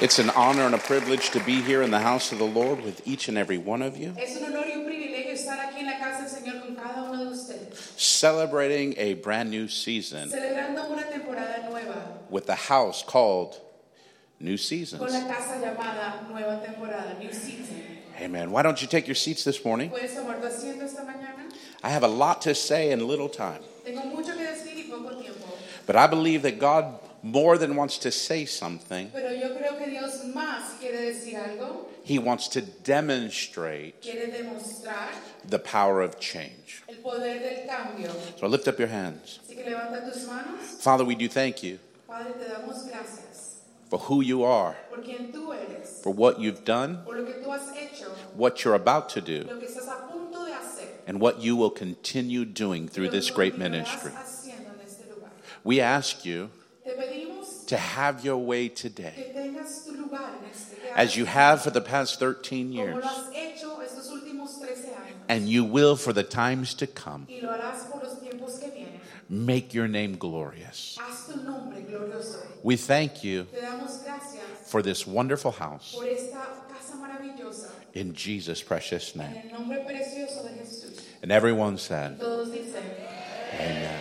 It's an honor and a privilege to be here in the house of the Lord with each and every one of you, Es un honor y un privilegio estar aquí en la casa del Señor con cada uno de ustedes, celebrating a brand new season celebrando una temporada nueva, with the house called New con Seasons. la casa llamada Nueva Temporada, New Season. Amen. Why don't you take your seats this morning? ¿Puedes tomar tu asiento esta mañana? I have a lot to say in little time, Tengo mucho que decir y poco tiempo, but I believe that God more than wants to say something, pero yo creo que Dios más quiere decir algo, He wants to demonstrate the power of change. el poder del. So lift up your hands. Así que tus manos. Father, we do thank you Padre, te damos for who you are, por quien tú eres, for what you've done, por lo que tú has hecho, what you're about to do, lo que estás a punto de hacer. and what you will continue doing through this great ministry. haciendo en este lugar. We ask you to have your way today, que tengas tu lugar en este que as you have for the past 13 years, lo has hecho estos últimos 13 años and you will for the times to come. y lo harás por los tiempos que vienen. Make your name glorious. Haz tu nombre glorioso. We thank you Te damos gracias for this wonderful house por esta casa maravillosa in Jesus' precious name. el nombre precioso de Jesús. And everyone said, Amen.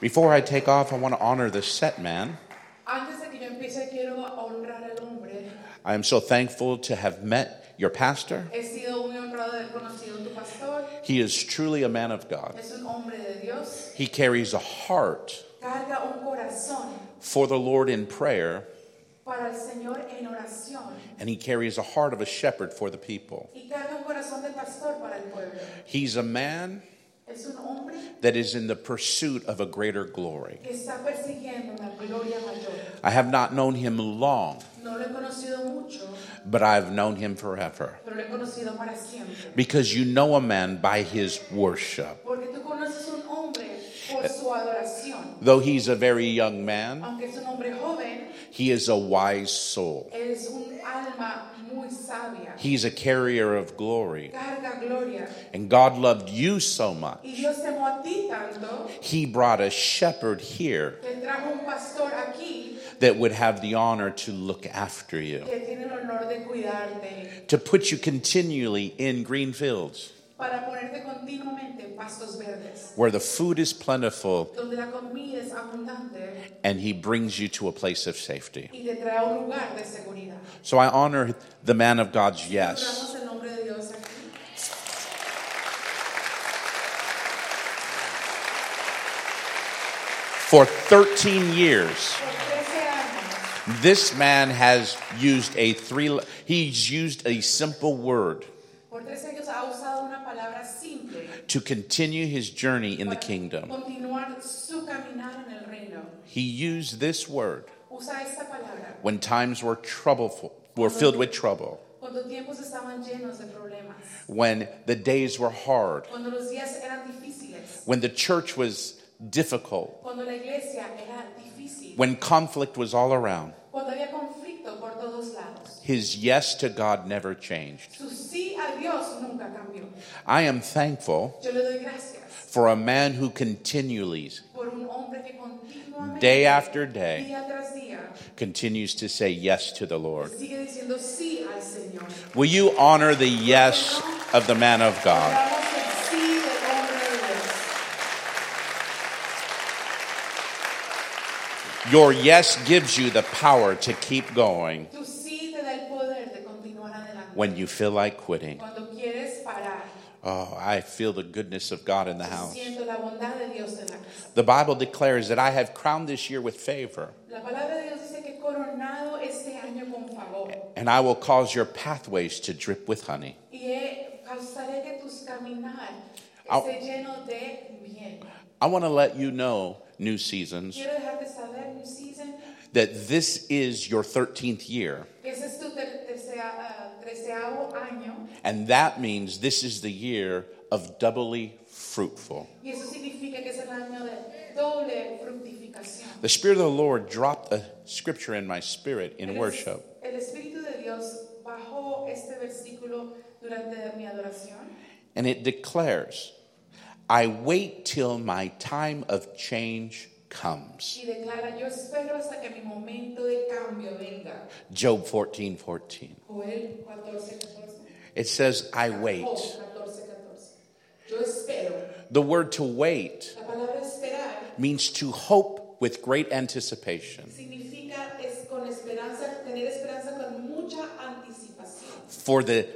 Before I take off, I want to honor the set man. antes de que yo empiece quiero honrar al hombre. I am so thankful to have met your pastor. He sido muy honrado de conocido tu pastor. He is truly a man of God. Es un hombre de Dios. He carries a heart Carga un corazón for the Lord in prayer, para el Señor en oración. and he carries a heart of a shepherd for the people. Y carga un corazón de pastor para el pueblo. He's a man Es un hombre that is in the pursuit of a greater glory. está persiguiendo una gloria mayor. I have not known him long, No lo he conocido mucho, but I've known him forever. pero lo he conocido para siempre. Because you know a man by his worship. Porque tú conoces un hombre por su adoración. Though he's a very young man, es un joven, he is a wise soul. es un alma muy sabia. He's a carrier of glory. Carga gloria. And God loved you so much. Y Dios te amó a ti tanto He brought a shepherd here que trajo un pastor aquí that would have the honor to look after you, que tiene el honor de cuidarte, to put you continually in green fields para ponerte continuamente en pastos verdes, where the food is plentiful donde la comida es abundante and He brings you to a place of safety. y te trae a un lugar de seguridad. So I honor the man of God's yes. Honramos el nombre de Dios aquí. For 13 years, Por 13 años, this man has used a three, he's used a simple word por 13 ha usado una palabra simple to continue his journey in the kingdom. continuar su caminar en el reino. He used this word Usa esta palabra when times were troubleful, were filled with trouble, cuando tiempos estaban llenos de problemas, when the days were hard, cuando los días eran difíciles, when the church was difficult, cuando la iglesia era difícil, when conflict was all around. cuando había His yes to God never changed. Su sí a Dios nunca cambió. I am thankful Yo le doy gracias for a man who continually, por un hombre que continuamente, day after day, día tras día, continues to say yes to the Lord. sigue diciendo sí al Señor. Will you honor the yes of the man of God? Damos el sí del hombre de Dios. Your yes gives you the power to keep going Tu sí te da el poder de continuar adelante. When you feel like quitting. Cuando quieres parar, Oh, I feel the goodness of God in the house. siento la bondad de Dios en la casa. The Bible declares that I have crowned this year with favor, La palabra de Dios dice que he coronado este año con favor and I will cause your pathways to drip with honey. y he- causaré que tus caminar Au. esté lleno de bien. I want to let you know, New Seasons, Quiero dejarte saber, New Season, that this is your 13th year, and that means this is the year of doubly fruitful. y eso significa que es el año de doble fructificación. The Spirit of the Lord dropped a scripture in my spirit in worship. El Espíritu de Dios bajó este versículo durante mi adoración And it declares, I wait till my time of change comes. Y declara, yo espero hasta que mi momento de cambio venga. Job 14 14. Job 14, 14. It says, I wait. Job 14, 14. Yo espero. The word to wait La palabra esperar means to hope with great anticipation significa es con esperanza, tener esperanza con mucha anticipación. for the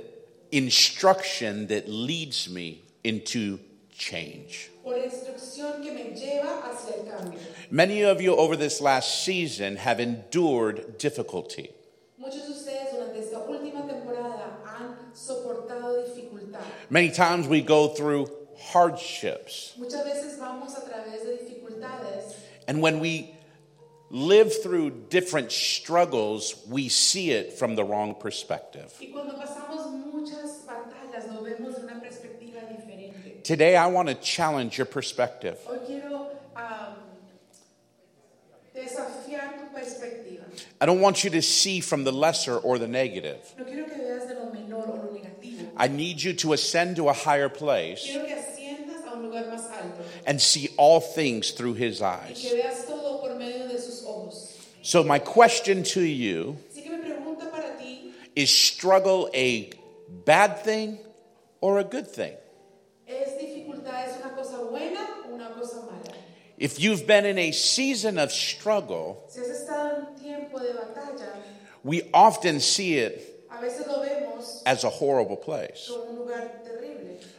instruction that leads me into change. Por la instrucción que me lleva hacia el cambio. Many of you over this last season have endured difficulty. Muchos de ustedes durante esta última temporada han soportado dificultad. Many times we go through hardships. Muchas veces vamos a través de dificultades And when we live through different struggles, we see it from the wrong perspective. y cuando pasamos muchas batallas lo vemos una perspectiva diferente. Today, I want to challenge your perspective. Hoy quiero am, desafiar tu perspectiva. I don't want you to see from the lesser or the negative. No quiero que veas de lo menor o lo negativo. I need you to ascend to a higher place Quiero que asciendas a un lugar más alto and see all things through his eyes. que veas todo por medio de sus ojos. So, my question to you Así que mi pregunta para ti is struggle a bad thing or a good thing? es dificultad es una cosa buena o una cosa mala. If you've been in a season of struggle, Si has estado en un tiempo de batalla, we often see it a veces lo vemos as a horrible place. un lugar.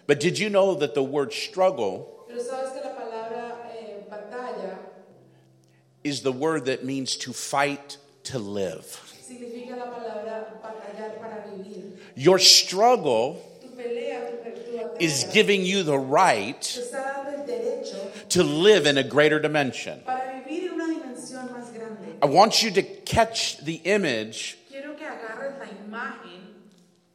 But did you know that the word struggle Pero sabes que la palabra eh, is the word that means to fight to live? la palabra para vivir. Your struggle Tu pelea, tu, tu is giving you the right te está dando el derecho to live in a greater dimension. para vivir en una más. I want you to catch the image Quiero que agarres la imagen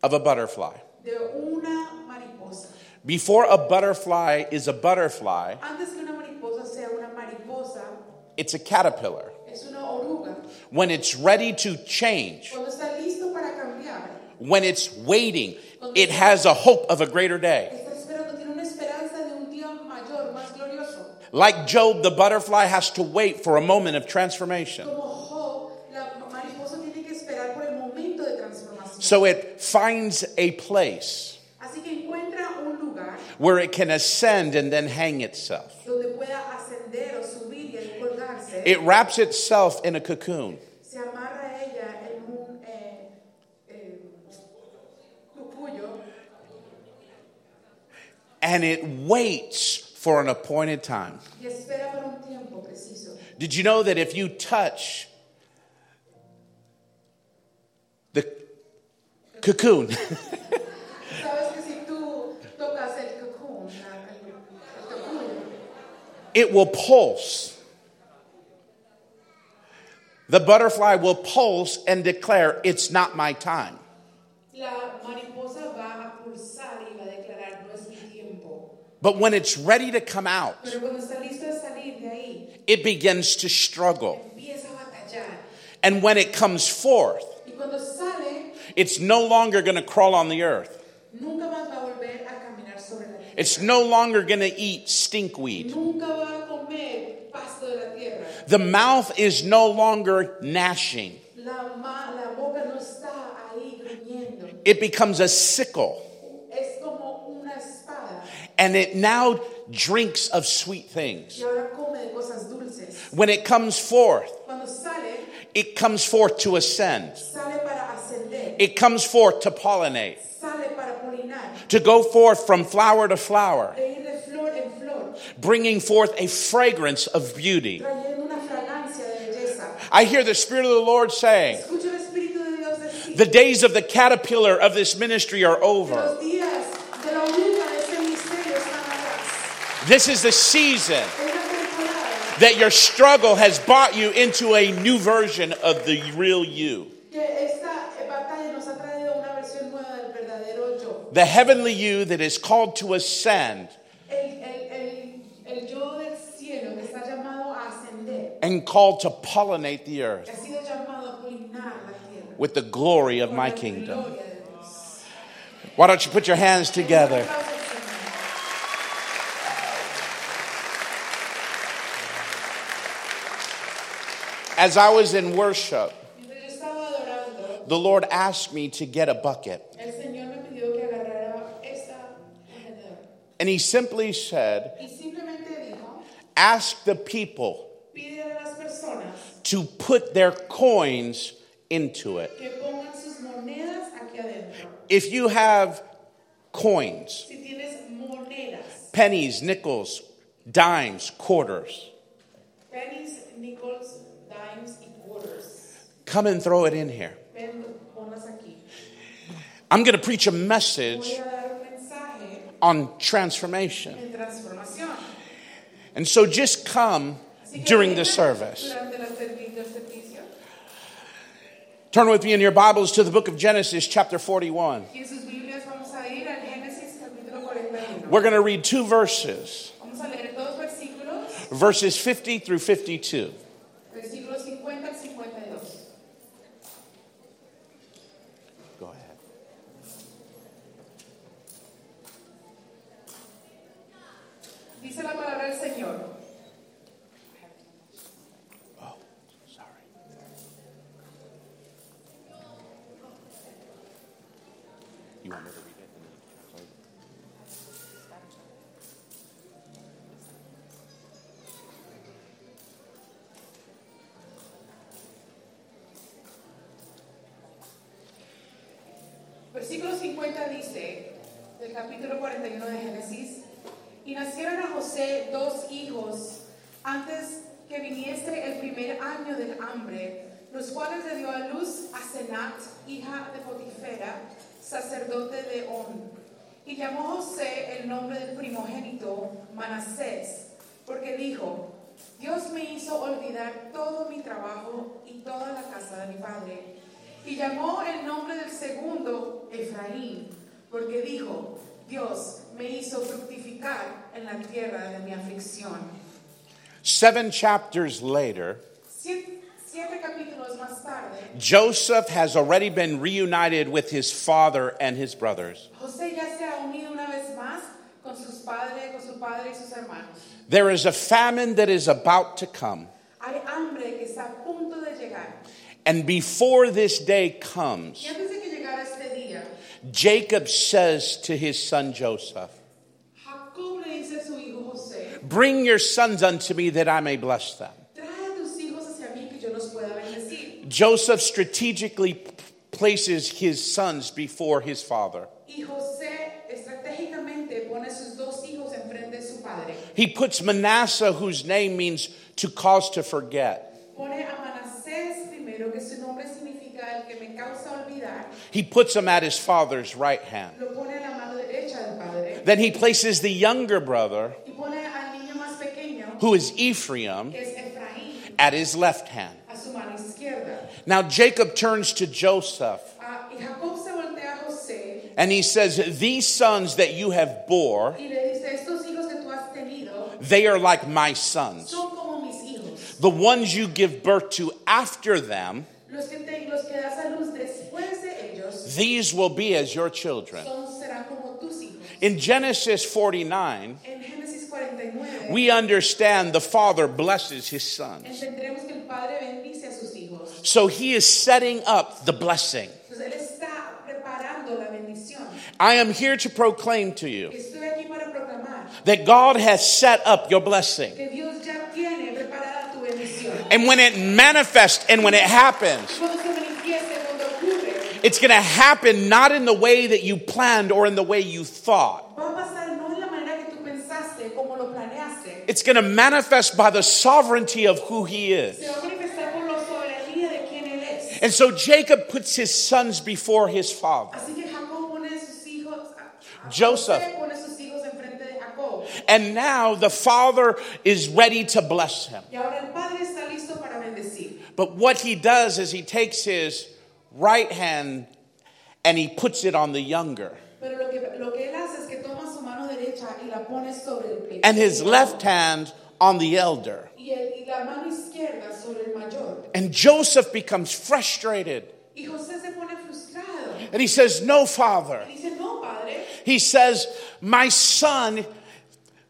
of a butterfly. de una mariposa. Before a butterfly is a butterfly, Antes que una mariposa sea una mariposa, it's a caterpillar. es una oruga. When it's ready to change, Cuando está listo para cambiar, when it's waiting, it has a hope of a greater day. está esperando, tiene una esperanza de un día mayor, más glorioso. Like Job, the butterfly has to wait for a moment of transformation. Como Job, la mariposa tiene que esperar por el momento de transformación. So it finds a place Así que encuentra un lugar where it can ascend and then hang itself. donde pueda ascender o subir y colgarse. It wraps itself in a cocoon. se amarra a ella en un eh, eh, and it waits for an appointed time. y espera por un tiempo preciso. Did you know that if you touch cucuyo, it will pulse? The butterfly will pulse and declare, It's not my time. la mariposa va a pulsar y va a declarar no es mi tiempo. But when it's ready to come out, Pero cuando está listo de salir de ahí, it begins to struggle. empieza a batallar. And when it comes forth, Y cuando sale, it's no longer going to crawl on the earth. nunca más va a volver a caminar sobre la tierra. It's no longer going to eat stinkweed. Nunca va a comer pasto de la tierra. The mouth is no longer gnashing. La, ma- la boca no está ahí. It becomes a sickle. Es como una espada. And it now drinks of sweet things. Y ahora come de cosas dulces. When it comes forth, it comes forth to ascend. Sale para ascender. It comes forth to pollinate, Sale para polinar. to go forth from flower to flower, De ir de flor en flor. bringing forth a fragrance of beauty. Trayendo una fragancia de belleza. I hear the Spirit of the Lord saying, Escucho el Espíritu de Dios decir. The days of the caterpillar of this ministry are over. Los días de la oruga de este misterio están atrás. This is the season Es la temporada that your struggle has brought you into a new version of the real you. que esta batalla nos ha traído una versión nueva del verdadero yo. The heavenly you that is called to ascend and called to pollinate the earth que ha sido llamado a polinar la tierra. with the glory of my kingdom. gloria de Dios. Why don't you put your hands together? Un aplauso al Señor. As I was in worship, Mientras yo estaba adorando, the Lord asked me to get a bucket. And he simply said, dijo, Ask the people pídele a las personas to put their coins into it. que pongan sus monedas aquí adentro. If you have coins, Si monedas, pennies, nickels, dimes, quarters, pennies, nickels, dimes quarters, come and throw it in here. ven, ponlas aquí. I'm going to preach a message Voy a dar un mensaje on transformation. And so just come during the service. Durante la servi- el servicio. Turn with me in your Bibles to the book of Genesis, chapter 41. Y en sus Biblias vamos a ir al Génesis capítulo 41. We're going to read two verses, Vamos a leer dos versículos, verses 50 through 52. Capítulo 41 de Génesis, y nacieron a José dos hijos antes que viniese el primer año del hambre, los cuales le dio a luz a Senat, hija de Potifera, sacerdote de On. Y llamó José el nombre del primogénito Manasés, porque dijo, Dios me hizo olvidar todo mi trabajo y toda la casa de mi padre. Y llamó el nombre del segundo Efraín, porque dijo, Dios me hizo fructificar en la tierra de mi aflicción. Seven chapters later, Siete, siete capítulos más tarde, Joseph has already been reunited with his father and his brothers. José ya se ha unido una vez más con sus padres, con su padre y sus hermanos. There is a famine that is about to come. Hay hambre que está a punto de llegar. And before this day comes, Y antes de que llegara este día, Jacob says to his son Joseph, Bring your sons unto me that I may bless them. Joseph strategically places his sons before his father. He puts Manasseh, whose name means to cause to forget. He puts him at his father's right hand. Lo pone a la mano derecha del padre. Then he places the younger brother, Y pone al niño más pequeño, who is Ephraim, que es Efraín, at his left hand. a su mano izquierda. Now Jacob turns to Joseph Ah, y Jacob se voltea a José and he says, These sons that you have bore, y le dice, estos hijos que tú has tenido they are like my sons. son como mis hijos. The ones you give birth to after them, these will be as your children. son, serán como tus hijos. In Genesis 49, En Génesis 49 we understand the father blesses his sons. entendremos que el padre bendice a sus hijos. So he is setting up the blessing. Entonces él está preparando la bendición. I am here to proclaim to you Estoy aquí para proclamar that God has set up your blessing. que Dios ya tiene preparada tu bendición. And when it manifests and when it happens, Cuando se manifieste, cuando ocurre, it's going to happen not in the way that you planned or in the way you thought. va a pasar no en la manera que tú pensaste, como lo planeaste. It's going to manifest by the sovereignty of who he is. Se va a manifestar por la soberanía de quien él es. And so Jacob puts his sons before his father. Así que Jacob pone a sus hijos, a- a Joseph. José pone a sus hijos enfrente de Jacob. And now the father is ready to bless him. Y ahora el padre está listo para bendecir. But what he does is he takes his right hand and he puts it on the younger, Pero lo que, lo que él hace es que toma su mano derecha y la pone sobre el pecho. and his left hand on the elder. Y, el- y la mano izquierda sobre el mayor. And Joseph becomes frustrated. Y José se pone. And he says, No, father. Y dice, no, padre. He says, My son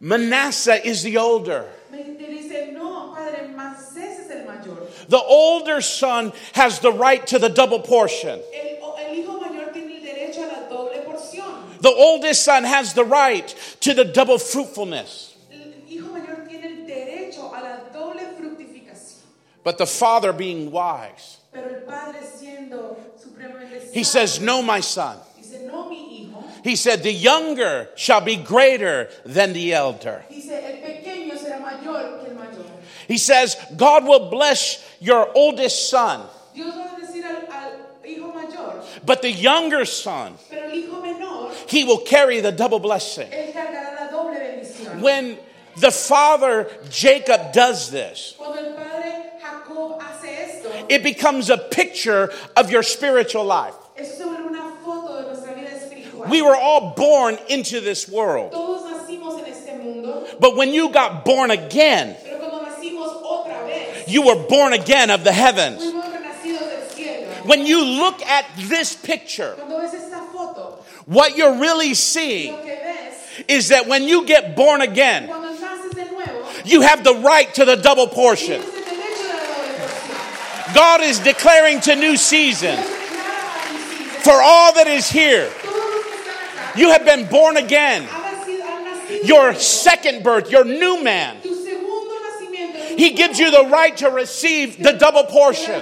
Manasseh is the older. Me, te dice, no, padre, Manasés es el mayor. The older son has the right to the double portion. El, el hijo mayor tiene el derecho a la doble porción. The oldest son has the right to the double fruitfulness. El hijo mayor tiene el derecho a la doble fructificación. But the father, being wise, Pero el padre siendo supremamente he says, No, my son. dice, no mi hijo. He said, The younger shall be greater than the elder. Dice, el pequeño será mayor que el mayor. He says, God will bless your oldest son, Dios va a decir al, al hijo mayor, but the younger son, pero el hijo menor, he will carry the double blessing. él cargará la doble bendición. When the father Jacob does this, Cuando el padre Jacob hace esto, it becomes a picture of your spiritual life. es sobre una foto de nuestra vida espiritual. We were all born into this world, Todos nacimos en este mundo, but when you got born again, pero cuando nacimos otra vez, you were born again of the heavens. fuimos renacidos del cielo. When you look at this picture, Cuando ves esta foto, what you're really seeing lo que ves, is that when you get born again, cuando naces de nuevo, you have the right to the double portion. tienes el derecho de la doble porción. God is declaring to new season Dios declara a mis hijos, for all that is here. todos los que están acá, You have been born again. han nacido- han nacido Your second birth, your new man. Tu segundo nacimiento, tu He gives you the right to receive the double portion.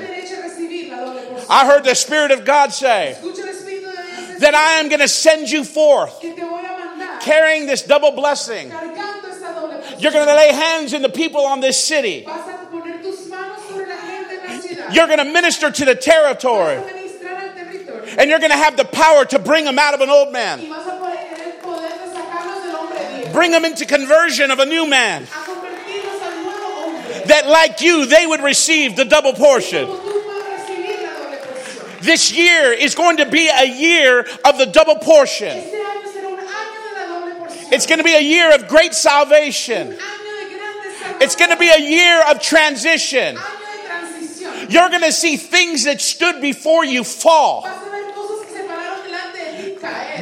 I heard the Spirit of God say that I am going to send you forth carrying this double blessing. You're going to lay hands in the people on this city. You're going to minister to the territory. And you're going to have the power to bring them out of an old man, bring them into conversion of a new man. That, like you, they would receive the double portion. This year is going to be a year of the double portion. It's going to be a year of great salvation. It's going to be a year of transition. You're going to see things that stood before you fall.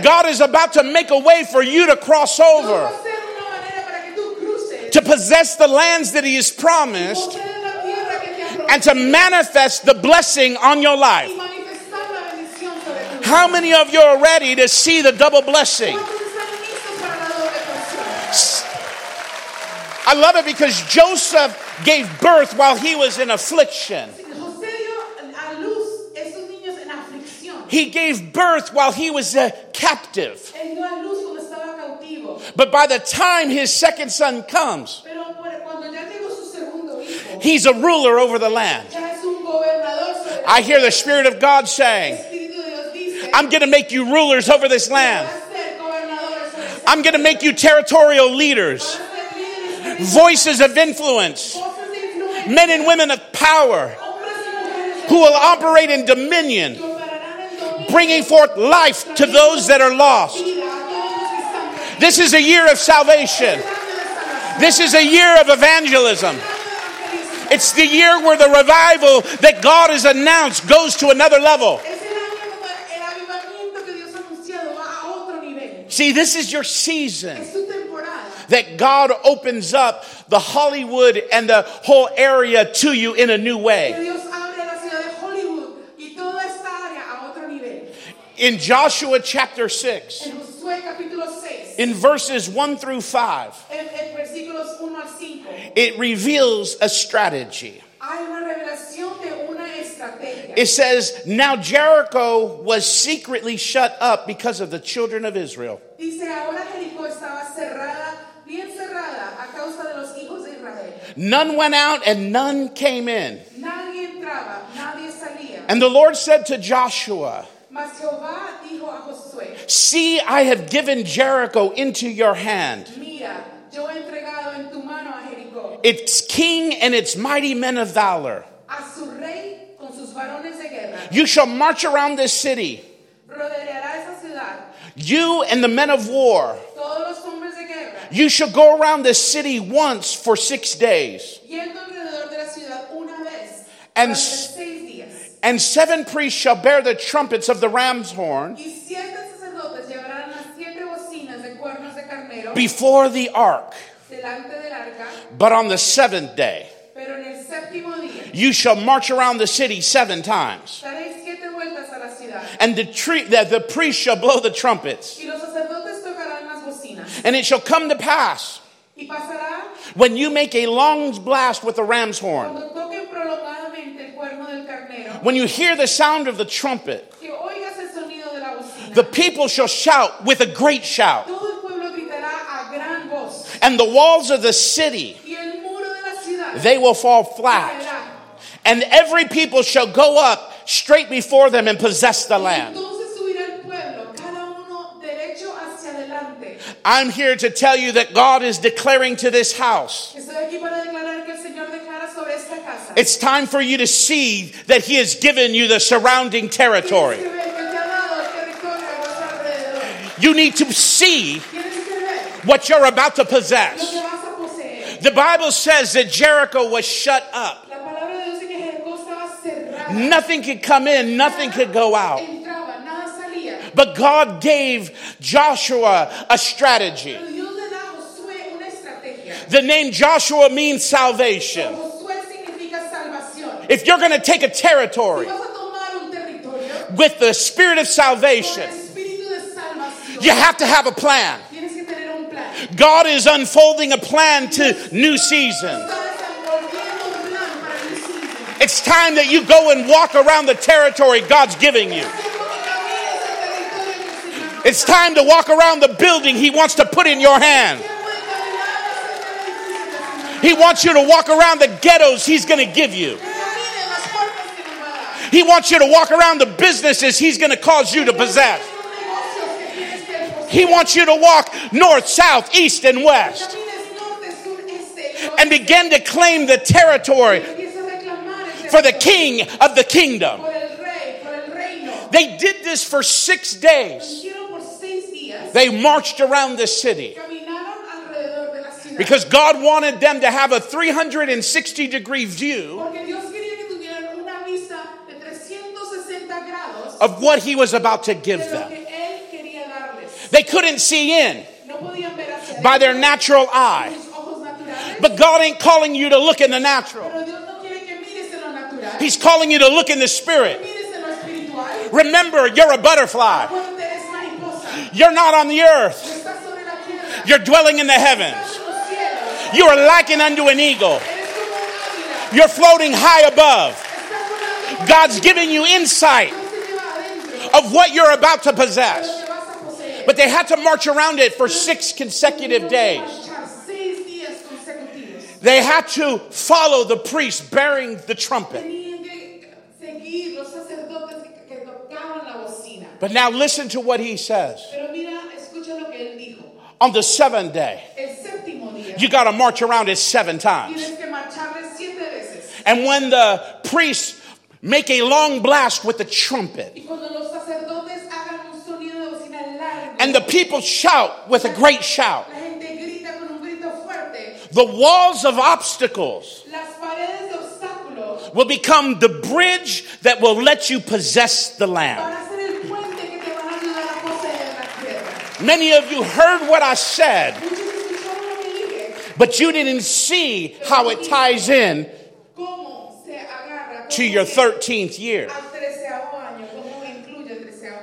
God is about to make a way for you to cross over, hacer una manera para que tú cruces. To possess the lands that He has promised, and to manifest the blessing on your life. How many of you are ready to see the double blessing? I love it because Joseph gave birth while he was in affliction. He gave birth while he was a captive. But by the time his second son comes, Pero por- cuando ya llegó su segundo hijo, he's a ruler over the land. ya es un gobernador sobre I hear the Spirit of God saying, el Espíritu de Dios dice, I'm going to make you rulers over this land. a ser gobernadores sobre esta I'm going to make you territorial leaders, Van a ser líderes, voices of influence, voces de influencia, men and women of power hombres y mujeres who will operate in dominion, que operarán en dominio bringing forth life to those that are lost. vida a todos los que están perdidos. This is a year of salvation. This is a year of evangelism. It's the year where the revival that God has announced goes to another level. See, this is your season that God opens up the Hollywood and the whole area to you in a new way. In Joshua chapter 6, En Josué capítulo 6, in verses 1 through 5, en, en versículos 1 al 5, it reveals a strategy. hay una revelación de una estrategia. It says, Now Jericho was secretly shut up because of the children of Israel. Dice, ahora Jericó estaba cerrada, bien cerrada, a causa de los hijos de Israel. None went out and none came in. Nadie entraba, nadie salía. And the Lord said to Joshua, Mas Jehová dijo a Josué, See, I have given Jericho into your hand, mira, yo he entregado en tu mano a Jericó, its king and its mighty men of valor. a su rey con sus varones de guerra. You shall march around this city, Rodeará esa ciudad, you and the men of war. todos los hombres de guerra, You shall go around this city once for six days. yendo alrededor de la ciudad una vez, And durante s- seis días. And seven priests shall bear the trumpets of the ram's horn Y siete sacerdotes llevarán las siete bocinas de cuernos de carnero before the ark. delante del arca, But on the seventh day, pero en el séptimo día You shall march around the city seven times. Daréis siete vueltas a la ciudad. And the, tree, the, the priest shall blow the trumpets. Y los sacerdotes tocarán las bocinas. And it shall come to pass when you make a long blast with the ram's horn, cuando toquen prolongadamente el cuerno del carnero. When you hear the sound of the trumpet, Que oigas el sonido de la bocina. the people shall shout with a great shout, Todo el pueblo gritará a gran voz. and the walls of the city Y el muro de la ciudad they will fall flat, and every people shall go up straight before them and possess the land. Entonces subirá el pueblo, cada uno derecho hacia adelante. I'm here to tell you that God is declaring to this house. Estoy aquí para declarar que el Señor declara sobre esta casa. It's time for you to see that He has given you the surrounding territory. You need to see what you're about to possess. The Bible says that Jericho was shut up. Nothing could come in, nothing could go out. But God gave Joshua a strategy. The name Joshua means salvation. Josué significa salvación. If you're going to take a territory vas a tomar un territorio with the spirit of salvation, el espíritu de salvación, you have to have a plan. tienes que tener un plan. God is unfolding a plan to new seasons. Está desenvolviendo un plan para el season. It's time that you go and walk around the territory God's giving you. It's time to walk around the building He wants to put in your hand. He wants you to walk around the ghettos He's going to give you. He wants you to walk around the businesses He's going to cause you to possess. He wants you to walk north, south, east, and west and begin to claim the territory for the king of the kingdom. They did this for six days. They marched around the city because God wanted them to have a 360 degree view Porque Dios quería que tuvieran una vista de 360 grados of what He was about to give them. que Él quería darles. They couldn't see in No podían ver hacia by their natural eye. sus ojos naturales, But God ain't calling you to look in the natural, pero Dios no quiere que mires en lo natural, He's calling you to look in the spirit. mires en lo espiritual. Remember, you're a butterfly. Cuando eres mariposa, You're not on the earth, estás sobre la tierra, you're dwelling in the heavens. estás en los cielos, You are likened unto an eagle. eres como un águila, You're floating high above. God's giving you insight Dios te lleva adentro of what you're about to possess. But they had to march around it for six consecutive days. They had to follow the priest bearing the trumpet. But now listen to what he says. On the seventh day, you got to march around it seven times. And when the priests make a long blast with the trumpet, Y cuando los sacerdotes hagan un sonido de bocina largo, and the people shout with a great shout, la gente grita con un grito fuerte, the walls of obstacles las paredes de obstáculos will become the bridge that will let you possess the land. van a ser el puente que te van a ayudar a poseer la tierra. Many of you heard what I said, Muchos escucharon lo que dije, but you didn't see how it ties in cómo se agarra to your 13th year.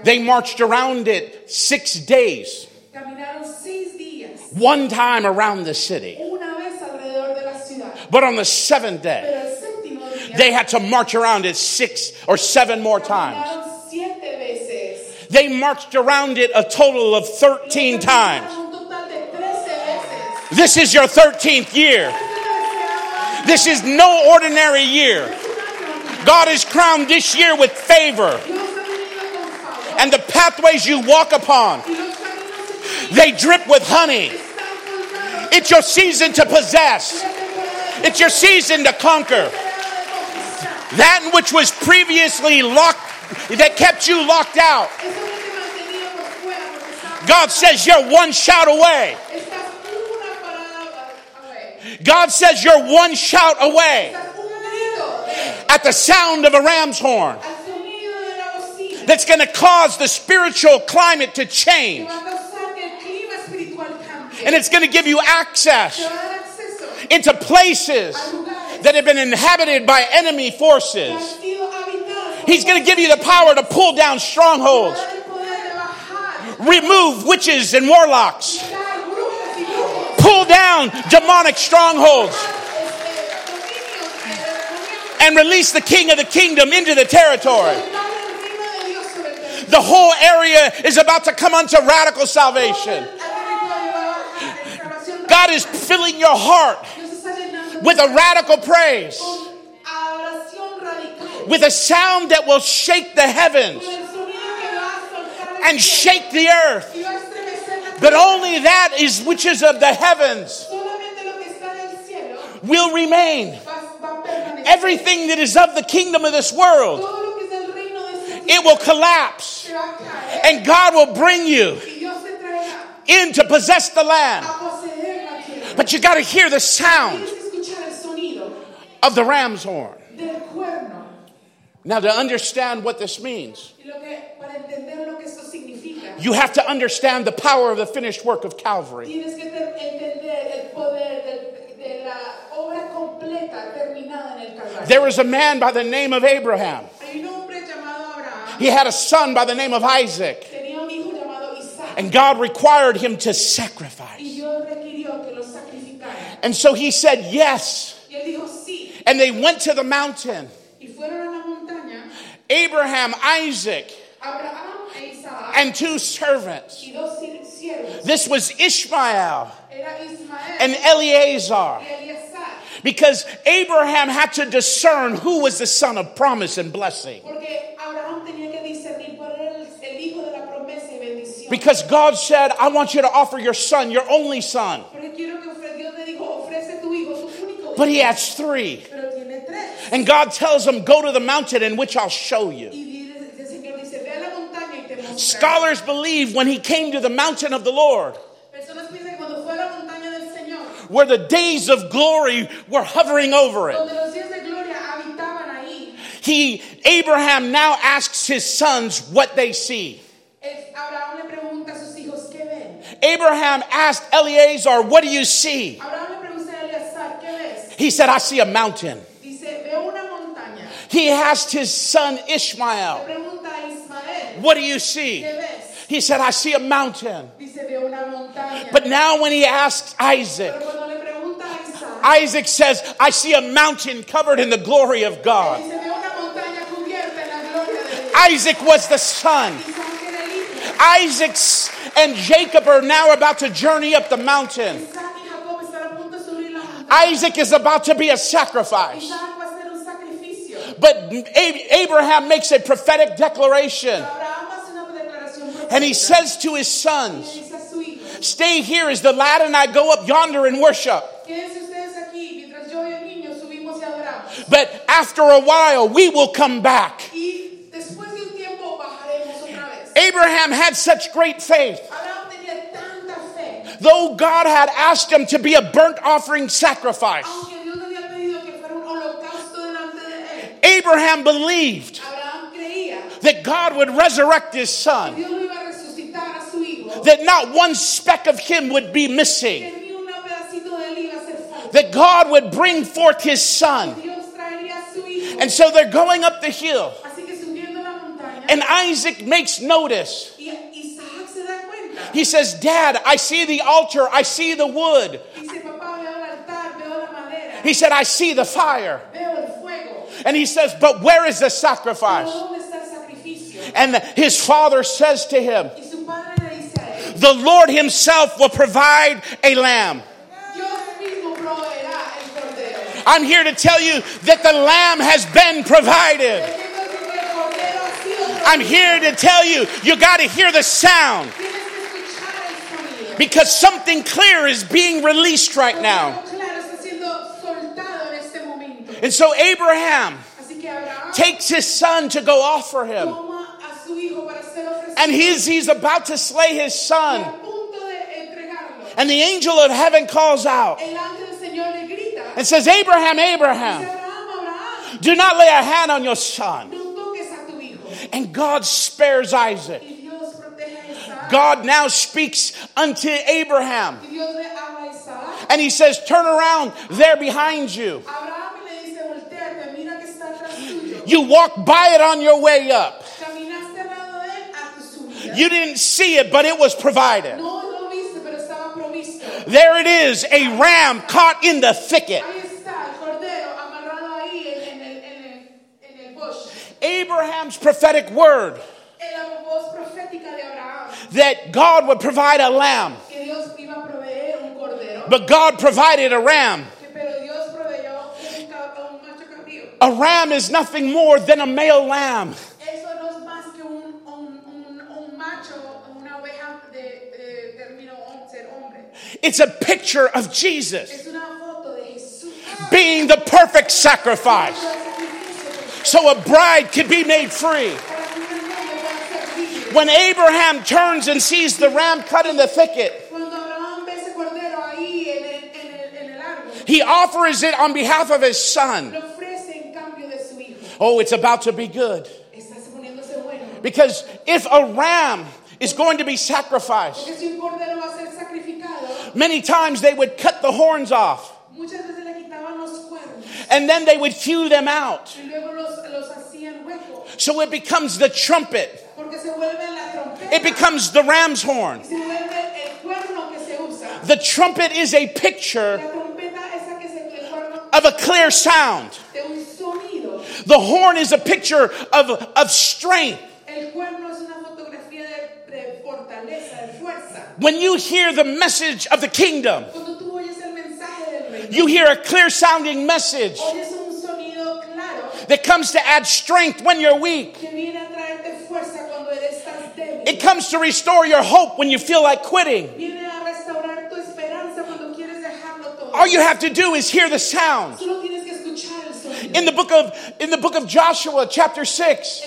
They marched around it six days, Caminaron seis días, one time around the city. una vez alrededor de la ciudad. But on the seventh day, Pero el séptimo día they had to march around it six or seven more times. caminaron siete veces. They marched around it a total of 13 times. Caminaron Un total de 13 veces. This is your 13th year. Este treceavo año This is no ordinary year. es un año. God is crowned this year with favor, Dios ha venido con favor. And the pathways you walk upon, they drip with honey. It's your season to possess. It's your season to conquer. That which was previously locked, that kept you locked out. God says you're one shout away. God says you're one shout away at the sound of a ram's horn that's going to cause the spiritual climate to change. va a causar que el clima espiritual cambie. And it's going to give you access Te va a dar acceso into places that have been inhabited by enemy forces. sido habitadas por He's going to give you the power to pull down strongholds, dar el poder de bajar, remove witches and warlocks, quitar brujas y brujos, pull down demonic strongholds, este, dominios, demonios, and release the king of the kingdom into the territory. soltar el reino de Dios sobre el territorio. The whole area is about to come unto radical salvation. God is filling your heart with a radical praise, with a sound that will shake the heavens and shake the earth. But only that is which is of the heavens will remain. Everything that is of the kingdom of this world, Todo lo que es del reino de este it will collapse. And God will bring you in to possess the land. But you got to hear the sound of the ram's horn. Now, to understand what this means, you have to understand the power of the finished work of Calvary. There was a man by the name of Abraham. He had a son by the name of Isaac. tenía un hijo llamado Isaac, And God required him to sacrifice. y Dios requirió que lo sacrificara. And so he said, Yes. Y él dijo sí, And they went to the mountain. y fueron a la montaña Abraham, Isaac, and two servants. y dos sir- siervos. This was Ishmael and Eleazar. Because Abraham had to discern who was the son of promise and blessing. Porque Abraham tenía que discernir cuál era el, el hijo de la promesa y bendición. Because God said, I want you to offer your son, your only son. Porque quiero que ofre- Dios le dijo, ofrece tu hijo, tu único But he has three. Pero tiene tres. And God tells him, Go to the mountain in which I'll show you. Y dice- el Señor dice, ve a la montaña y te mostraré. Scholars believe when he came to the mountain of the Lord, Personas piensan que cuando fue a la montaña del Señor, where the days of glory were hovering over it, donde los días de gloria habitaban ahí, he, Abraham now asks his sons what they see. Abraham le pregunta a sus hijos, ¿qué ven? Abraham asked Eleazar, What do you see? Abraham le pregunta a Eleazar, ¿qué ves? He said, I see a mountain. Dice, veo una montaña. He asked his son Ishmael, pregunta a Ismael, What do you see? He said, I see a mountain. Dice, veo una montaña. But now, when he asks Isaac, Pero cuando le pregunta a Isaac, says, I see a mountain covered in the glory of God. dice, veo una montaña cubierta en la gloria de Dios. Isaac was the son. Isaac era el hijo. Isaac's and Jacob are now about to journey up the mountain. Isaac y Jacob están a punto de subir la montaña. Isaac is about to be a sacrifice. Isaac va a hacer un sacrificio. But Abraham makes a prophetic declaration. Abraham hace una declaración And he says to his sons, le dice a su hijo, Stay here as the lad and I go up yonder and worship. quédense ustedes aquí mientras yo y el niño subimos y adoramos. But after a while, we will come back. Y después de un tiempo bajaremos otra vez. Abraham had such great faith. Abraham tenía tanta fe. Though God had asked him to be a burnt offering sacrifice, Aunque Dios le había pedido que fuera un holocausto delante de él. Abraham believed that God would resurrect his son, Dios lo iba a resucitar a su hijo. that not one speck of him would be missing, Que ni un pedacito de él iba a hacer falta. that God would bring forth his son. And so they're going up the hill, Así que subiendo la montaña. and Isaac makes notice. Y Isaac se da cuenta. He says, Dad, I see the altar, I see the wood. Dice, papá, veo el altar, veo la madera, He said, I see the fire. veo el fuego. And he says, But where is the sacrifice? ¿dónde está el sacrificio? And his father says to him, Y su padre le dice a él, The Lord himself will provide a lamb. Dios mismo proveerá el cordero. I'm here to tell you that the lamb has been provided. I'm here to tell you, you got to hear the sound because something clear is being released right now. And so Abraham takes his son to go offer him. And he's, he's about to slay his son. And the angel of heaven calls out El ángel del Señor le grita. and says, Abraham, Abraham, do not lay a hand on your son. no toques a tu hijo. And God spares Isaac. Y Dios protege a Isaac. God now speaks unto Abraham. Y Dios le habla a Isaac. And he says, Turn around there behind you. You walked by it on your way up. Caminaste al lado de él a tu subida. You didn't see it, but it was provided. There it is, a ram caught in the thicket. Abraham's prophetic word En la voz profética de Abraham, that God would provide a lamb, que Dios iba a proveer un cordero, but God provided a ram. que- pero Dios proveyó un, ca- un macho cabrío. A ram is nothing more than a male lamb. Eso no es más que un, un, un, un macho, una oveja de, de término hom- ser hombre. It's a picture of Jesus Es una foto de Jesús. being the perfect sacrifice. So a bride could be made free. para que una novia pueda ser libre. When Abraham turns and sees the ram cut in the thicket, he offers it on behalf of his son. lo ofrece en cambio de su hijo. Oh, it's about to be good. Está poniéndose bueno. Because if a ram is going to be sacrificed, many times they would cut the horns off muchas veces le quitaban los cuernos and then they would hew them out. y luego los, los hacían huecos. So it becomes the trumpet, Porque se vuelve la trompeta. it becomes the ram's horn. se vuelve el cuerno que se usa. The trumpet is a picture La trompeta esa que se el cuerno of a clear sound. de un sonido. The horn is a picture of, of strength. El cuerno es una fotografía de, de fortaleza, de fuerza. When you hear the message of the kingdom, Cuando tú oyes el mensaje del reino, you hear a clear sounding message oyes un sonido claro that comes to add strength when you're weak. que viene a traerte fuerza cuando eres estás débil. It comes to restore your hope when you feel like quitting. Viene a restaurar tu esperanza cuando quieres dejarlo todo. All you have to do is hear the sound. Solo tienes que escuchar el sonido. In the book of in the book of Joshua chapter 6,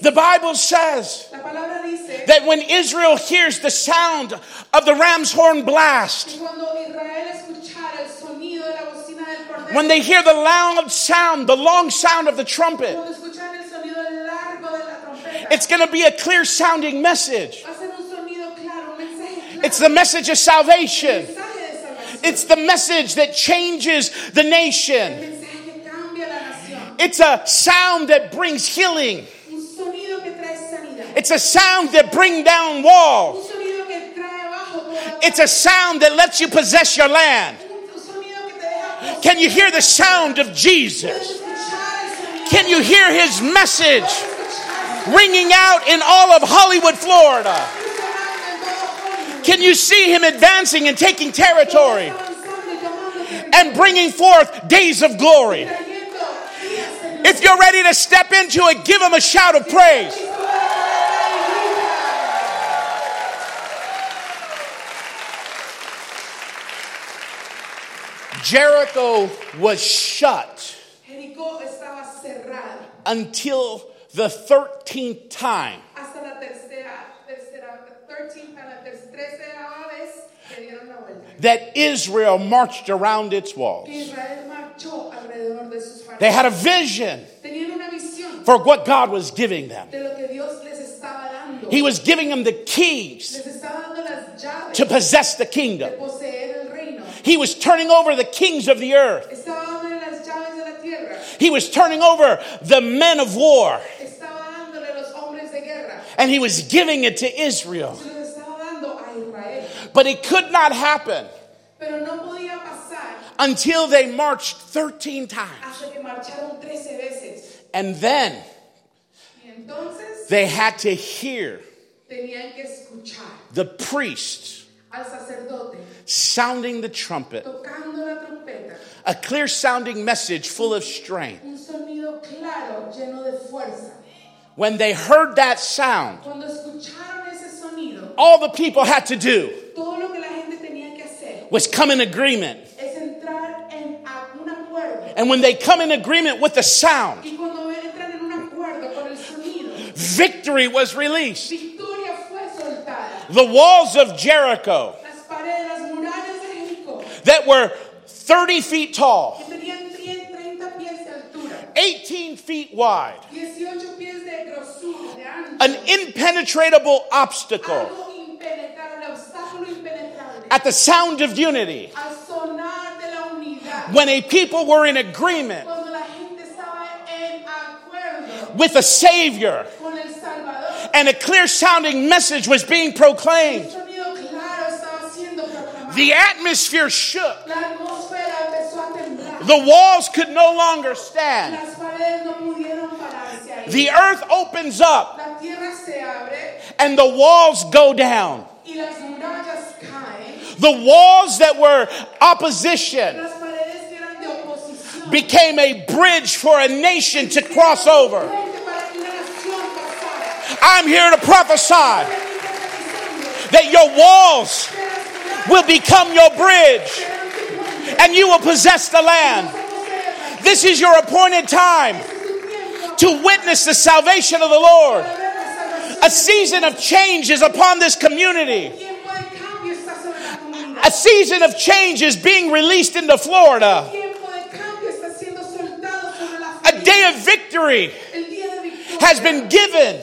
En el libro de Josué capítulo 6, the Bible says la palabra dice that when Israel hears the sound of the ram's horn blast, que cuando Israel escuchara el sonido de la bocina del cordero, when they hear the loud sound, the long sound of the trumpet, cuando escucharan el sonido largo de la trompeta, it's going to be a clear sounding message. va a ser un sonido claro, un mensaje claro, It's the message of salvation. un mensaje de salvación, It's the message that changes the nation. mensaje que cambia la nación, It's a sound that brings healing. un sonido que trae sanidad, It's a sound that brings down walls. sonido que trae abajo toda It's a sound that lets you possess your land. un sonido que te deja Can you hear the sound of Jesus? escuchar el sonido, Can you hear his message ringing out in all of Hollywood, Florida? sonando en todo Hollywood, Can you see him advancing and taking territory avanzando y tomando territorio, and bringing forth days of glory? trayendo días en If you're ready to step into it, give him a shout of praise. Jericho was shut Jericó estaba cerrada until the 13th time. hasta la tercera, tercera, 13 a la ter- tercera vez que dieron la vuelta. that Israel marched around its walls. Que Israel marchó alrededor de sus They had a vision Tenían una visión for what God was giving them. de lo que Dios les estaba dando. He was giving them the keys Les estaba dando las llaves to possess the kingdom. Poseer el reino. He was turning over the kings of the earth. Estaba dándole las llaves de la tierra. He was turning over the men of war. Estaba dándole los hombres de guerra. And he was giving it to Israel. Se los estaba dando a Israel. But it could not happen Pero no podía pasar until they marched 13 times. hasta que marcharon 13 veces. And then they had to hear tenían que escuchar the sacerdote sounding the trumpet, tocando la trompeta. a clear sounding message full of strength. Un sonido claro, lleno de fuerza. When they heard that sound, Cuando escucharon ese sonido, all the people had to do todo lo que la gente tenía que hacer was come in agreement. es entrar en un acuerdo. And when they come in agreement with the sound, Y cuando entran en un acuerdo con el sonido, victory was released. Victoria fue soltada. The walls of Jericho Las paredes, las murallas de Jericó, that were 30 feet tall, que tenían 30 pies de altura, 18 feet wide, 18 pies de grosura, de ancho, an impenetrable obstacle algo impenetrable, obstáculo impenetrable, at the sound of unity. al sonar de la unidad. When a people were in agreement, Cuando la gente estaba with a Savior. Con el Salvador. And a clear sounding message was being proclaimed. sonido claro estaba siendo proclamado. The atmosphere shook. La atmósfera empezó a temblar. The walls could no longer stand. Las paredes no pudieron pararse ahí. The earth opens up La tierra se abre and the walls go down. y las murallas caen. The walls that were opposition Las paredes que eran de oposición. became a bridge for a nation to cross over. Puente para que una nación pasara. I'm here to prophesy that your walls will become your bridge and you will possess the land. This is your appointed time to witness the salvation of the Lord. A season of change is upon this community. A season of change is being released into Florida. A day of victory has been given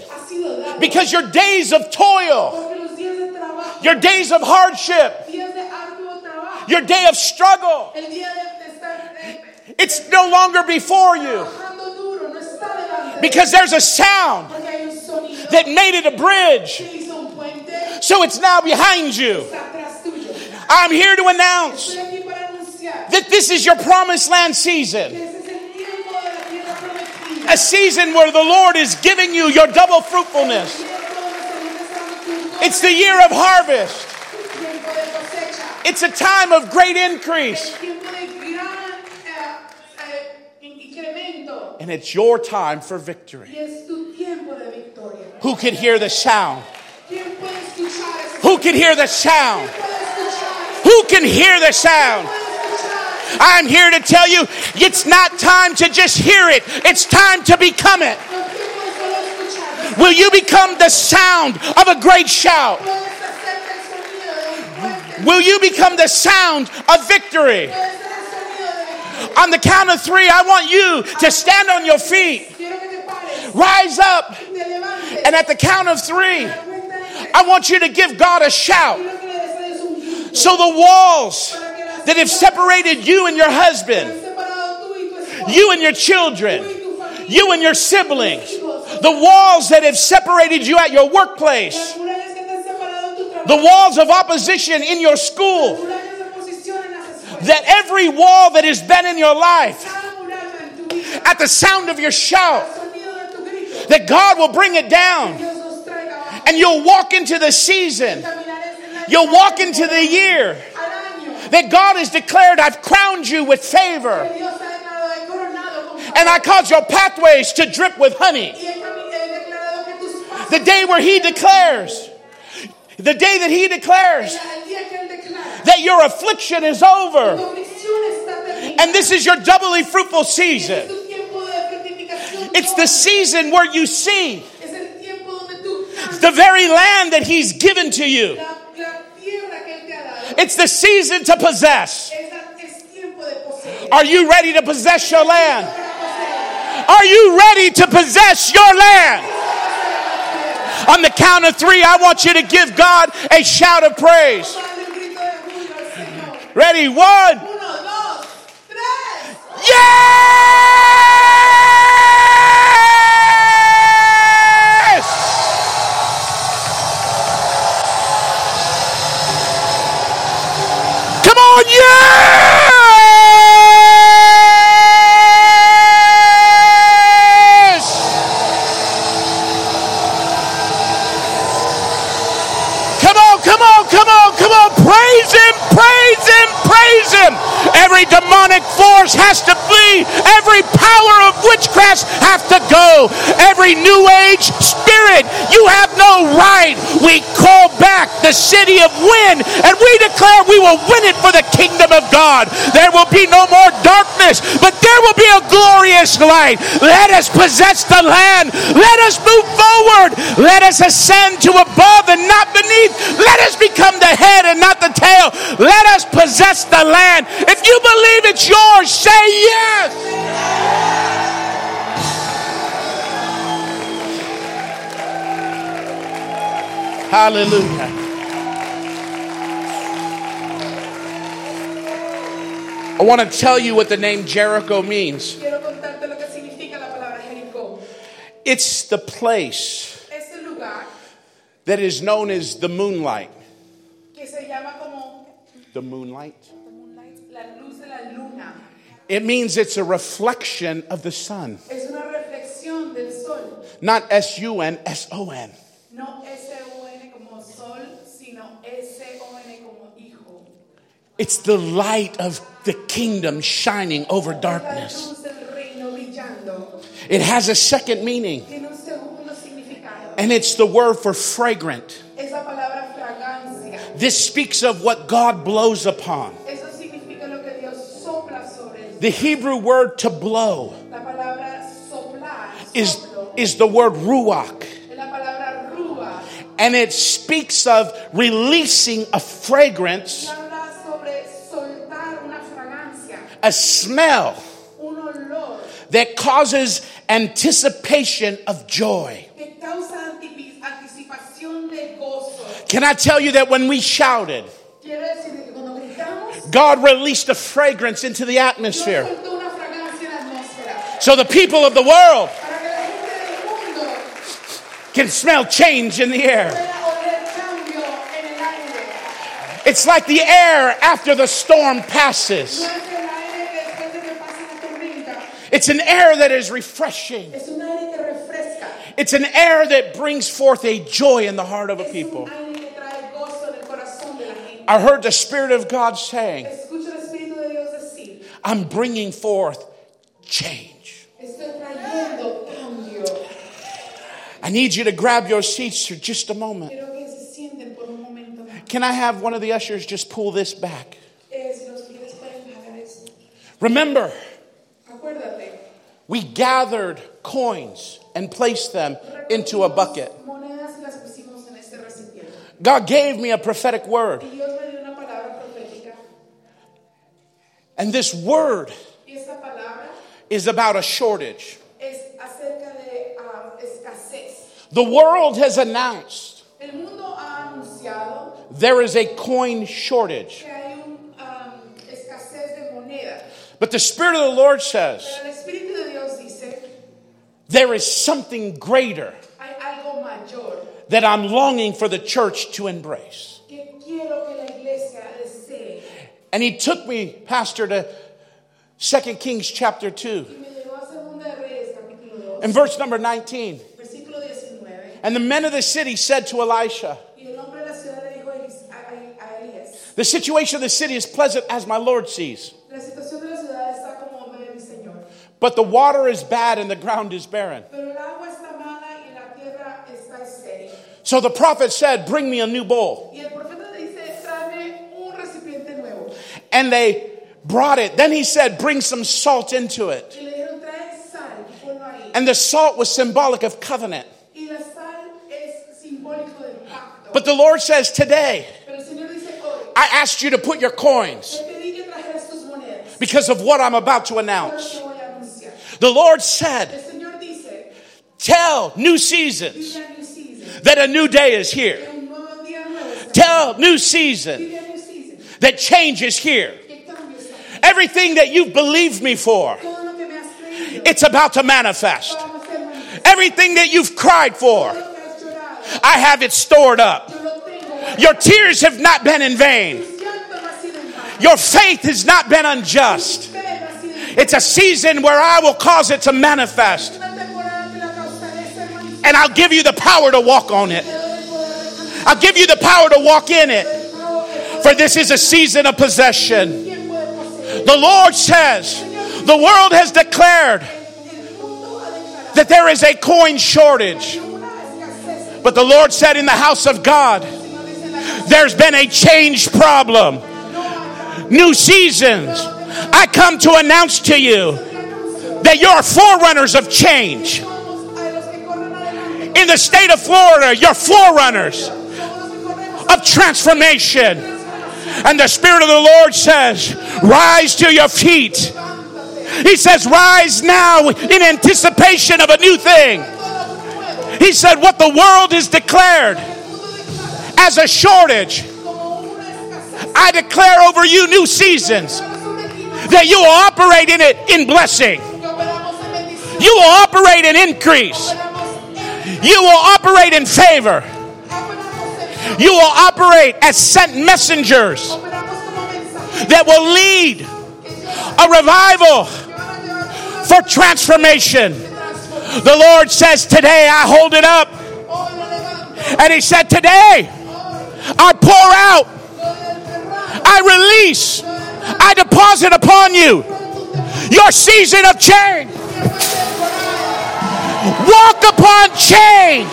because your days of toil, porque los días de trabajo, your days of hardship, días de arduo trabajo, your day of struggle, el día de, de estar it's no longer before you trabajando duro no está delante de because there's a sound porque hay un sonido that made it a bridge. que hizo un puente So it's now behind you. está atrás tuyo. I'm here to announce Estoy aquí para anunciar that this is your promised land season. A season where the Lord is giving you your double fruitfulness. It's the year of harvest. It's a time of great increase. And it's your time for victory. Who could hear the sound? ¿Quién puede escuchar ese Who could hear the sound? Who can hear the sound? I'm here to tell you it's not time to just hear it, it's time to become it. Will you become the sound of a great shout? Will you become the sound of victory? On the count of three, I want you to stand on your feet, rise up, and at the count of three. I want you to give God a shout. So the walls that have separated you and your husband, you and your children, you and your siblings, the walls that have separated you at your workplace, the walls of opposition in your school, that every wall that has been in your life, at the sound of your shout, that God will bring it down. And you'll walk into the season, you'll walk into the year. That God has declared, I've crowned you with favor, que Dios ha declarado he coronado con and I cause your pathways to drip with honey. Y he cami- he declarado que tus pasos The day where He declares, the day that He declares el día que él declara that your affliction is over, aflicción está terminada. and this is your doubly fruitful season. tu tiempo de fructificación. It's the season where you see Es el tiempo donde tú the very land that He's given to you. la, la tierra que él te ha dado. It's the season to possess. Es, la- es tiempo de poseer. Are you ready to possess your land? Are you ready to possess your land? On the count of three, I want you to give God a shout of praise. Dale un grito de júbilo al Señor. Ready? One. Uno, Every demonic force has to flee. Every power of witchcraft has to go. Every new age spirit, you have no right. We call back the city of win and we declare we will win it for the kingdom of God. There will be no more darkness, but there will be a glorious light. Let us possess the land. Let us move forward. Let us ascend to above and not Let us become the head and not the tail. Let us possess the land. If you believe it's yours, say yes. Hallelujah. I want to tell you what the name Jericho means. Quiero contarte lo que significa la palabra Jericó. It's the place es el lugar that is known as the moonlight. que se llama como The moonlight? la luz de la luna. It means it's a reflection of the sun. Es una reflexión del sol. Not S U N, S O N. No S-O-N como sol, sino S-O-N como hijo. It's the light of the kingdom shining over darkness. luz del reino brillando. It has a second meaning, and it's the word for fragrant. Es palabra fragancia. This speaks of what God blows upon. Eso significa lo que Dios sopla sobre. The Hebrew word to blow La palabra soplar, is, is the word ruach. es la palabra rúa. And it speaks of releasing a fragrance, Y habla sobre soltar una fragancia, a smell that causes anticipation of joy. Can I tell you that when we shouted, Quiero decir que cuando gritamos, God released a fragrance into the atmosphere? soltó una fragancia en la atmósfera So the people of the world para que la gente del mundo can smell change in the air. pueda oler cambio en el aire. It's like the air after the storm passes. No es el aire que después de que pase la tormenta, It's an air that is refreshing. es un aire que refresca. It's an air that brings forth a joy in the heart of a people. un aire que trae gozo en el corazón de la gente. I heard the Spirit of God saying, Escucha el Espíritu de Dios decir, I'm bringing forth change. estoy trayendo cambio. I need you to grab your seats for just a moment. Quiero que se sienten por un momento más. Can I have one of the ushers just pull this back? Si los líderes pueden hacer esto. Remember, we gathered coins and placed them into a bucket. Monedas y las pusimos en este recipiente. God gave me a prophetic word, Y Dios me dio una palabra profética. and this word Y esta palabra is about a shortage. es acerca de um, escasez. The world has announced El mundo ha anunciado there is a coin shortage, que hay un um, escasez de moneda. but the Spirit of the Lord says Pero el Espíritu de Dios dice, there is something greater hay algo mayor that I'm longing for the church to embrace. que quiero que la iglesia desee. And he took me, Pastor, to 2 Kings chapter 2 Y me llevó a Segunda de Reyes, capítulo 2, and verse number 19. And the men of the city said to Elisha, The situation of the city is pleasant as my Lord sees, la situación de la ciudad está como ve mi Señor. but the water is bad and the ground is barren. Pero el agua está mala y la tierra está estéril. So the prophet said, Bring me a new bowl. Y el profeta le dice, tráeme un recipiente nuevo. And they brought it. Then he said, Bring some salt into it. Dijeron, sal y ponlo ahí. And the salt was symbolic of covenant. Y la sal es simbólico del pacto. But the Lord says, Today, Pero el Señor dice, I asked you to put your coins te pedí que trajeras tus monedas. because of what I'm about to announce. te voy a anunciar. The Lord said, dice, Tell new seasons that a new day is here. Tell new season that change is here. Everything that you've believed me for, it's about to manifest. Everything that you've cried for. I have it stored up. Your tears have not been in vain. Your faith has not been unjust. It's a season where I will cause it to manifest. And I'll give you the power to walk on it. I'll give you the power to walk in it. For this is a season of possession. The Lord says, the world has declared that there is a coin shortage. But the Lord said in the house of God, there's been a change problem. New seasons. I come to announce to you that you're forerunners of change. In the state of Florida, you're forerunners of transformation. And the Spirit of the Lord says, Rise to your feet. He says, Rise now in anticipation of a new thing. He said, What the world has declared as a shortage. I declare over you new seasons that you will operate in it in blessing. You will operate in increase. You will operate in favor. You will operate as sent messengers that will lead a revival for transformation. The Lord says, Today I hold it up. And He said, Today I pour out, I release, I deposit upon you your season of change. Walk upon change.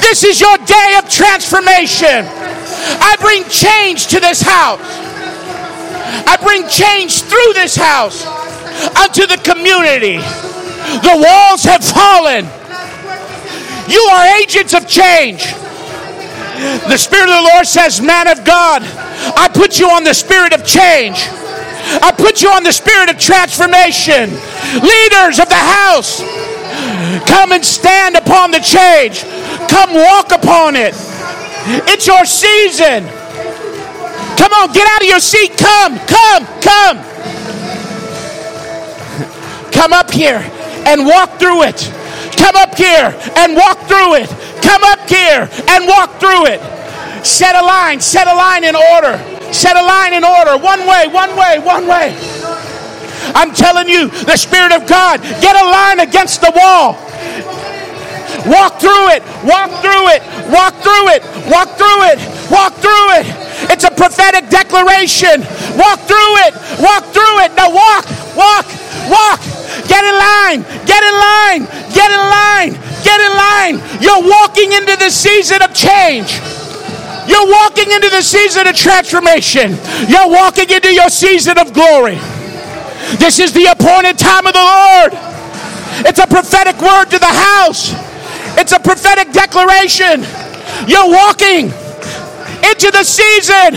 This is your day of transformation. I bring change to this house. I bring change through this house unto the community. The walls have fallen. You are agents of change. The Spirit of the Lord says, Man of God, I put you on the spirit of change. I put you on the spirit of transformation. Leaders of the house, come and stand upon the change. Come walk upon it. It's your season. Come on, get out of your seat. Come, come, come. Come up here and walk through it. Come up here and walk through it. Come up here and walk through it. Set a line, set a line in order. Set a line in order. One way, one way, one way. I'm telling you, the Spirit of God, get a line against the wall. Walk through it, walk through it, walk through it, walk through it, walk through it. It's a prophetic declaration. Walk through it, walk through it. Now walk, walk, walk. Get in line, get in line, get in line, get in line. You're walking into the season of change. You're walking into the season of transformation. You're walking into your season of glory. This is the appointed time of the Lord. It's a prophetic word to the house. It's a prophetic declaration. You're walking into the season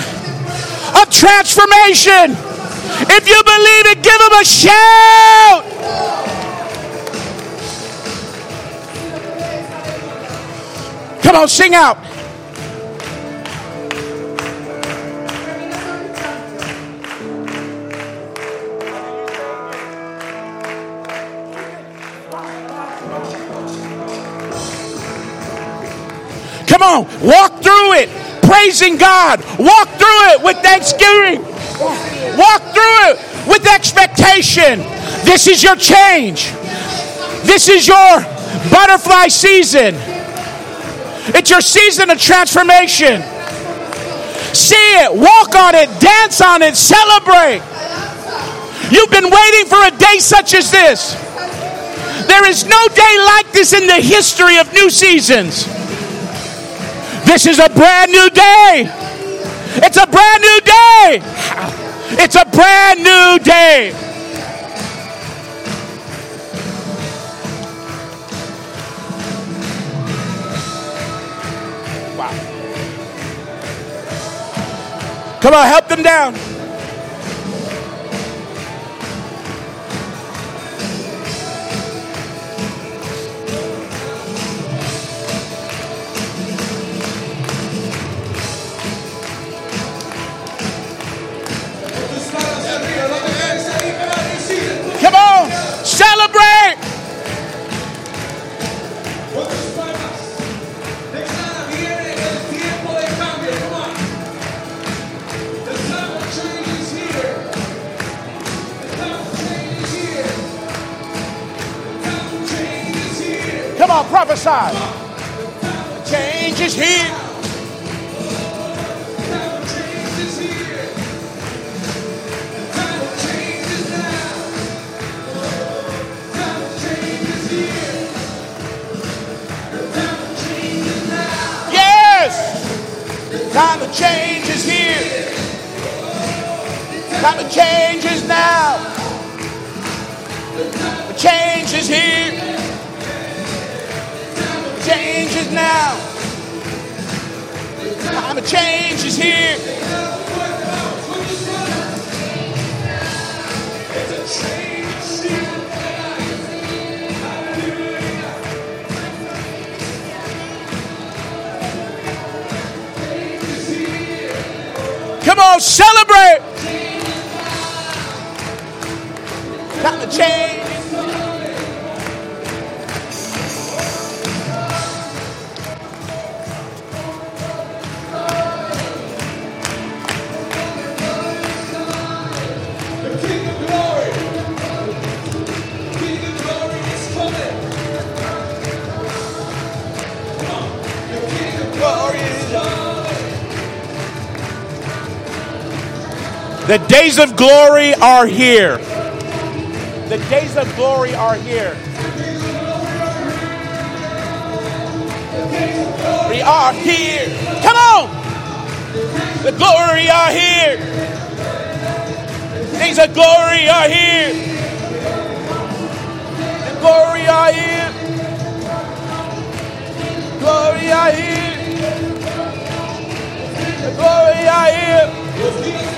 of transformation. If you believe it, give him a shout. Come on, sing out. Come on, walk through it, praising God. Walk through it with thanksgiving. Walk through it with expectation. This is your change. This is your butterfly season. It's your season of transformation. See it, walk on it, dance on it, celebrate. You've been waiting for a day such as this. There is no day like this in the history of new seasons. This is a brand new day. It's a brand new day. It's a brand new day. Wow. Come on, help them down. Come The days of glory are here. The days of glory are here. We are here. Come on. The glory are here. Days of glory are here. The glory are here. Glory are here. The glory are here.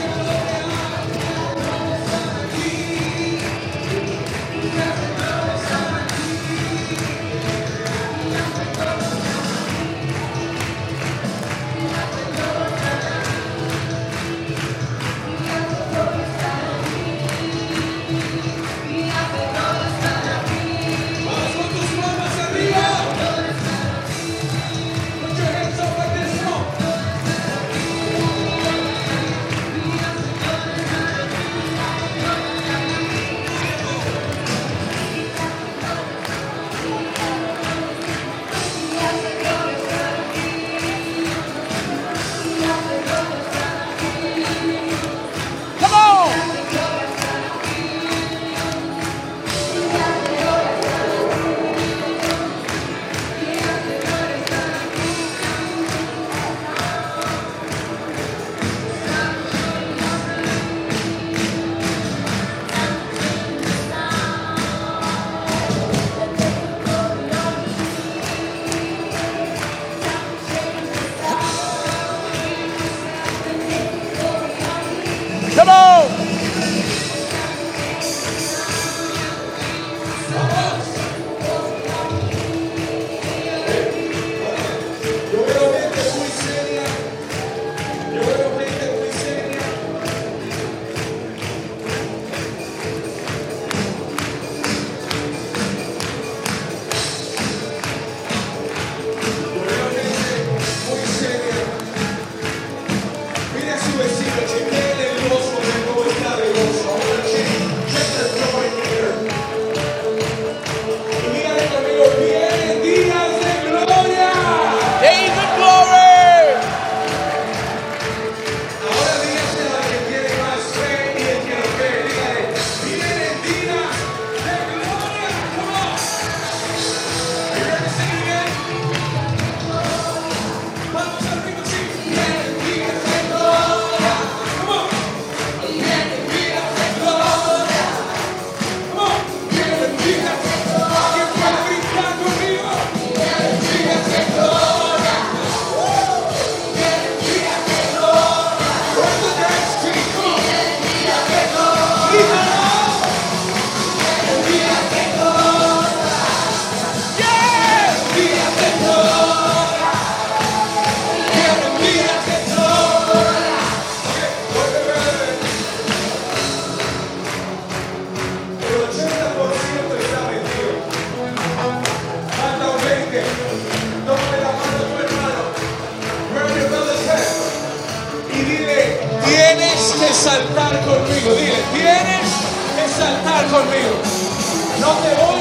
Não derrubou.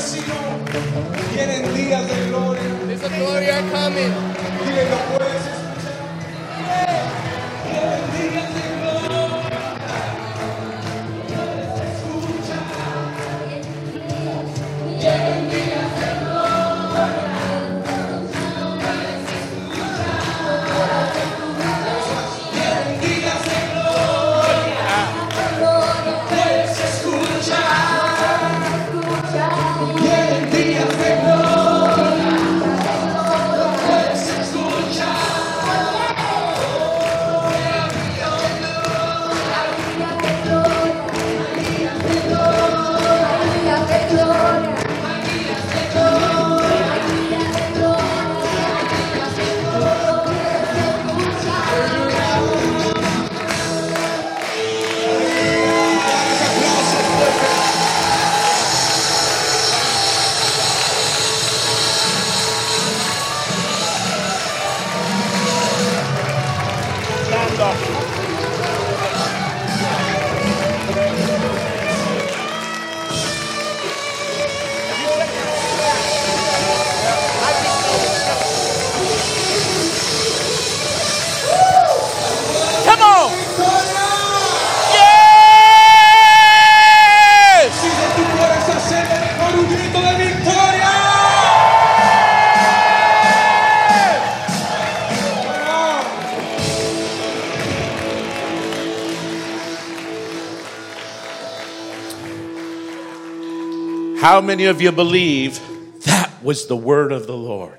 bendecido. Vienen días de gloria. There's a glory coming. Dile, lo of you believe that was the word of the Lord?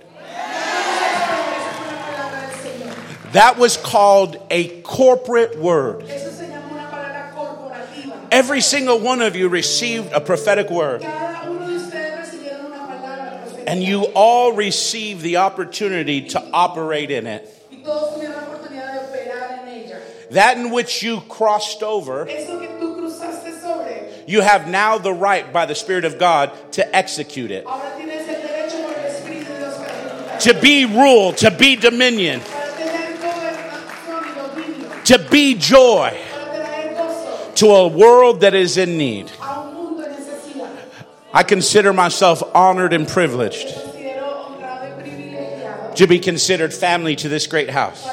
That was called a corporate word. Every single one of you received a prophetic word. And you all received the opportunity to operate in it. That in which you crossed over you have now the right by the Spirit of God to execute it. To be ruled, to be dominion, to be joy to a world that is in need. I consider myself honored and privileged to be considered family to this great house.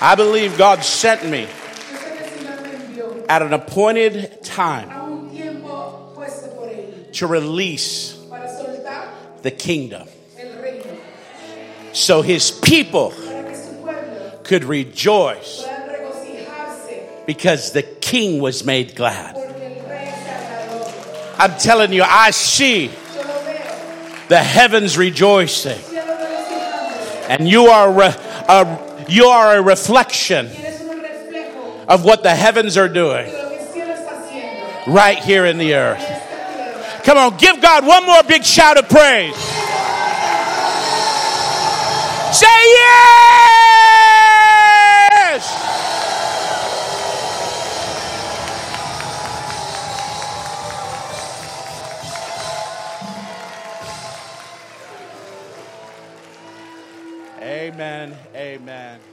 I believe God sent me at an appointed time to release the kingdom so his people could rejoice because the king was made glad. I'm telling you, I see the heavens rejoicing, and you are re- a, you are a reflection Tienes un reflejo of what the heavens are doing de lo que el cielo está haciendo. right here in the earth. Come on, give God one more big shout of praise. Say yes! Amen. Amen.